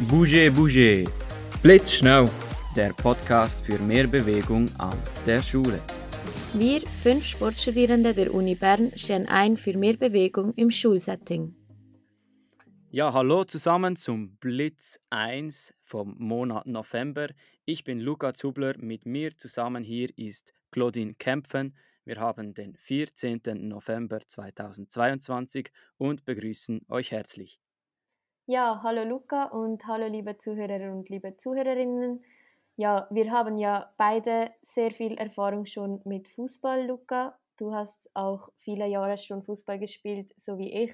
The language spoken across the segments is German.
Bouge Bouge, Blitzschnell. der Podcast für mehr Bewegung an der Schule. Wir, fünf Sportstudierende der Uni Bern, stehen ein für mehr Bewegung im Schulsetting. Ja, hallo zusammen zum Blitz 1 vom Monat November. Ich bin Luca Zubler, mit mir zusammen hier ist Claudine Kempfen. Wir haben den 14. November 2022 und begrüßen euch herzlich. Ja, hallo Luca und hallo liebe Zuhörer und liebe Zuhörerinnen. Ja, wir haben ja beide sehr viel Erfahrung schon mit Fußball, Luca. Du hast auch viele Jahre schon Fußball gespielt, so wie ich.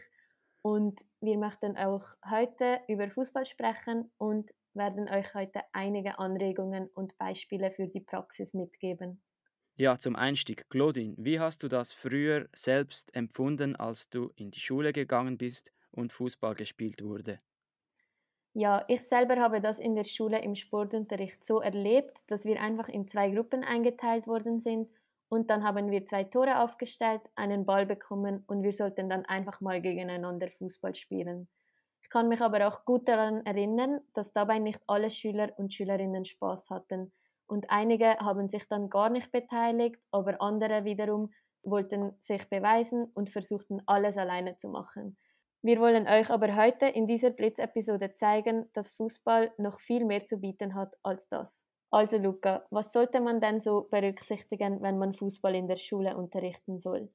Und wir möchten auch heute über Fußball sprechen und werden euch heute einige Anregungen und Beispiele für die Praxis mitgeben. Ja, zum Einstieg, Claudine, wie hast du das früher selbst empfunden, als du in die Schule gegangen bist und Fußball gespielt wurde? Ja, ich selber habe das in der Schule im Sportunterricht so erlebt, dass wir einfach in zwei Gruppen eingeteilt worden sind und dann haben wir zwei Tore aufgestellt, einen Ball bekommen und wir sollten dann einfach mal gegeneinander Fußball spielen. Ich kann mich aber auch gut daran erinnern, dass dabei nicht alle Schüler und Schülerinnen Spaß hatten und einige haben sich dann gar nicht beteiligt, aber andere wiederum wollten sich beweisen und versuchten alles alleine zu machen. Wir wollen euch aber heute in dieser Blitzepisode zeigen, dass Fußball noch viel mehr zu bieten hat als das. Also Luca, was sollte man denn so berücksichtigen, wenn man Fußball in der Schule unterrichten soll?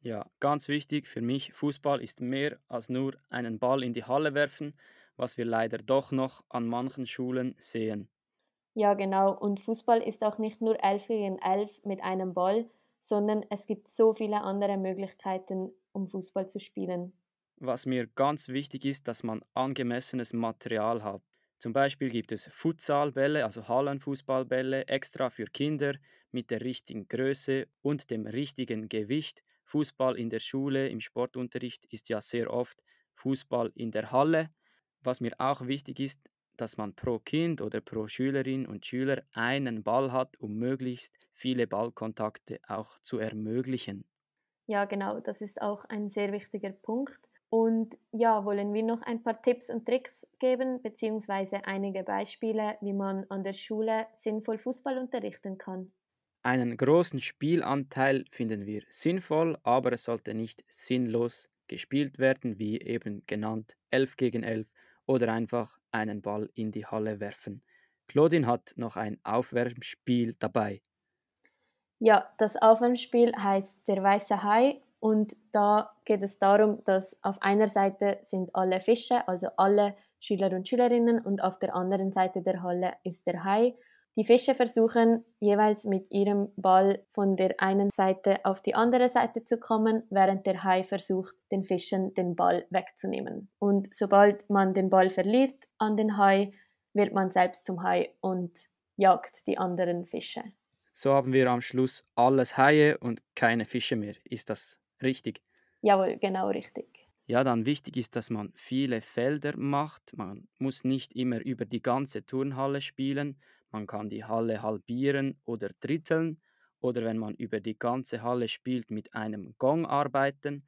Ja, ganz wichtig für mich, Fußball ist mehr als nur einen Ball in die Halle werfen, was wir leider doch noch an manchen Schulen sehen. Ja, genau. Und Fußball ist auch nicht nur 11 gegen 11 mit einem Ball, sondern es gibt so viele andere Möglichkeiten, um Fußball zu spielen. Was mir ganz wichtig ist, dass man angemessenes Material hat. Zum Beispiel gibt es Futsalbälle, also Hallenfußballbälle, extra für Kinder mit der richtigen Größe und dem richtigen Gewicht. Fußball in der Schule, im Sportunterricht ist ja sehr oft Fußball in der Halle. Was mir auch wichtig ist, dass man pro Kind oder pro Schülerin und Schüler einen Ball hat, um möglichst viele Ballkontakte auch zu ermöglichen. Ja, genau, das ist auch ein sehr wichtiger Punkt. Und ja, wollen wir noch ein paar Tipps und Tricks geben, beziehungsweise einige Beispiele, wie man an der Schule sinnvoll Fußball unterrichten kann. Einen großen Spielanteil finden wir sinnvoll, aber es sollte nicht sinnlos gespielt werden, wie eben genannt 11 gegen 11 oder einfach einen Ball in die Halle werfen. Claudine hat noch ein Aufwärmspiel dabei. Ja, das Aufwärmspiel heißt der weiße Hai und da geht es darum, dass auf einer Seite sind alle Fische, also alle Schüler und Schülerinnen und auf der anderen Seite der Halle ist der Hai. Die Fische versuchen jeweils mit ihrem Ball von der einen Seite auf die andere Seite zu kommen, während der Hai versucht, den Fischen den Ball wegzunehmen. Und sobald man den Ball verliert an den Hai, wird man selbst zum Hai und jagt die anderen Fische. So haben wir am Schluss alles Haie und keine Fische mehr. Ist das richtig? Jawohl, genau richtig. Ja, dann wichtig ist, dass man viele Felder macht. Man muss nicht immer über die ganze Turnhalle spielen. Man kann die Halle halbieren oder dritteln. Oder wenn man über die ganze Halle spielt, mit einem Gong arbeiten.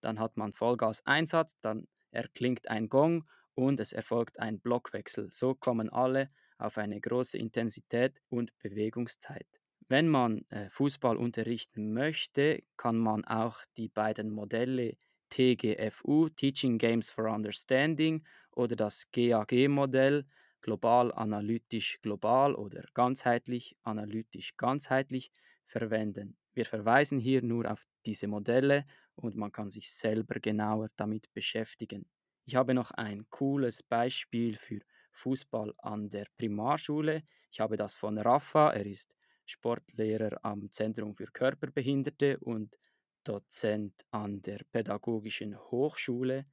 Dann hat man Vollgas-Einsatz, dann erklingt ein Gong und es erfolgt ein Blockwechsel. So kommen alle auf eine große Intensität und Bewegungszeit. Wenn man äh, Fußball unterrichten möchte, kann man auch die beiden Modelle TGFU, Teaching Games for Understanding, oder das GAG-Modell, global analytisch global oder ganzheitlich analytisch ganzheitlich, verwenden. Wir verweisen hier nur auf diese Modelle und man kann sich selber genauer damit beschäftigen. Ich habe noch ein cooles Beispiel für Fußball an der Primarschule. Ich habe das von Rafa, er ist Sportlehrer am Zentrum für Körperbehinderte und Dozent an der Pädagogischen Hochschule.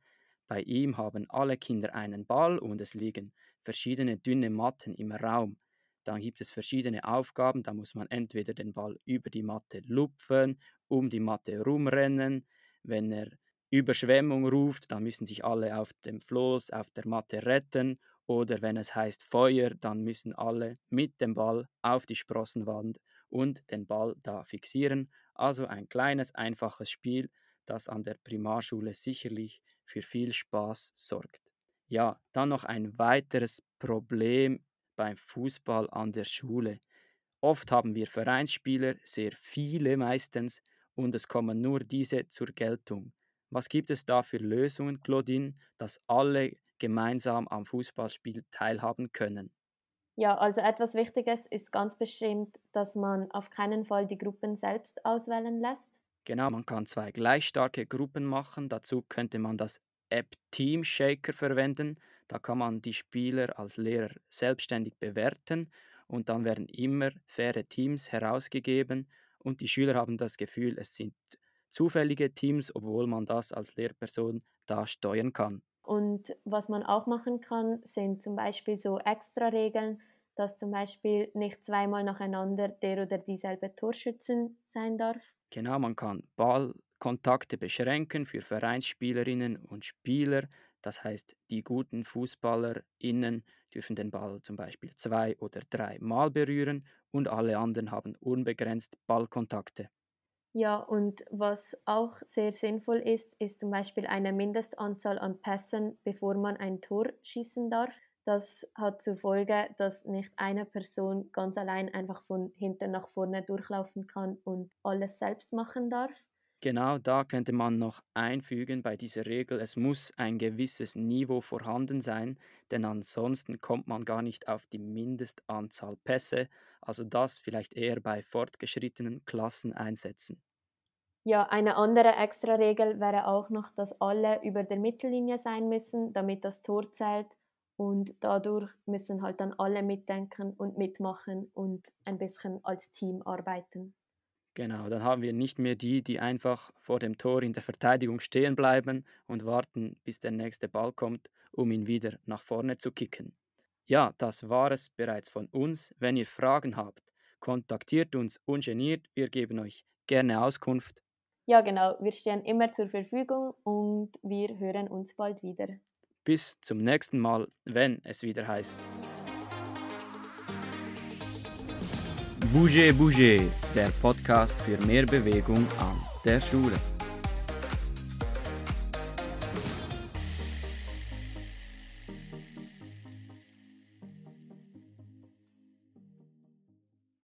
Bei ihm haben alle Kinder einen Ball und es liegen verschiedene dünne Matten im Raum. Dann gibt es verschiedene Aufgaben, da muss man entweder den Ball über die Matte lupfen, um die Matte rumrennen. Wenn er Überschwemmung ruft, dann müssen sich alle auf dem Floß, auf der Matte retten oder wenn es heißt Feuer, dann müssen alle mit dem Ball auf die Sprossenwand und den Ball da fixieren. Also ein kleines, einfaches Spiel, das an der Primarschule sicherlich für viel Spaß sorgt. Ja, dann noch ein weiteres Problem beim Fußball an der Schule. Oft haben wir Vereinsspieler, sehr viele meistens, und es kommen nur diese zur Geltung. Was gibt es da für Lösungen, Claudine, dass alle gemeinsam am Fußballspiel teilhaben können? Ja, also etwas Wichtiges ist ganz bestimmt, dass man auf keinen Fall die Gruppen selbst auswählen lässt. Genau, man kann zwei gleich starke Gruppen machen. Dazu könnte man das App Team Shaker verwenden. Da kann man die Spieler als Lehrer selbstständig bewerten und dann werden immer faire Teams herausgegeben und die Schüler haben das Gefühl, es sind zufällige Teams, obwohl man das als Lehrperson da steuern kann. Und was man auch machen kann, sind zum Beispiel so Extra-Regeln, dass zum Beispiel nicht zweimal nacheinander der oder dieselbe Torschützen sein darf. Genau, man kann Ballkontakte beschränken für Vereinsspielerinnen und Spieler. Das heißt, die guten FußballerInnen dürfen den Ball zum Beispiel zwei oder drei Mal berühren und alle anderen haben unbegrenzt Ballkontakte. Ja, und was auch sehr sinnvoll ist, ist zum Beispiel eine Mindestanzahl an Pässen, bevor man ein Tor schießen darf. Das hat zur Folge, dass nicht eine Person ganz allein einfach von hinten nach vorne durchlaufen kann und alles selbst machen darf. Genau da könnte man noch einfügen bei dieser Regel, es muss ein gewisses Niveau vorhanden sein, denn ansonsten kommt man gar nicht auf die Mindestanzahl Pässe, also das vielleicht eher bei fortgeschrittenen Klassen einsetzen. Ja, eine andere Extra-Regel wäre auch noch, dass alle über der Mittellinie sein müssen, damit das Tor zählt. Und dadurch müssen halt dann alle mitdenken und mitmachen und ein bisschen als Team arbeiten. Genau, dann haben wir nicht mehr die, die einfach vor dem Tor in der Verteidigung stehen bleiben und warten, bis der nächste Ball kommt, um ihn wieder nach vorne zu kicken. Ja, das war es bereits von uns. Wenn ihr Fragen habt, kontaktiert uns ungeniert. Wir geben euch gerne Auskunft. Ja, genau. Wir stehen immer zur Verfügung und wir hören uns bald wieder. Bis zum nächsten Mal, wenn es wieder heißt. Bouger Bouger, der Podcast für mehr Bewegung an der Schule.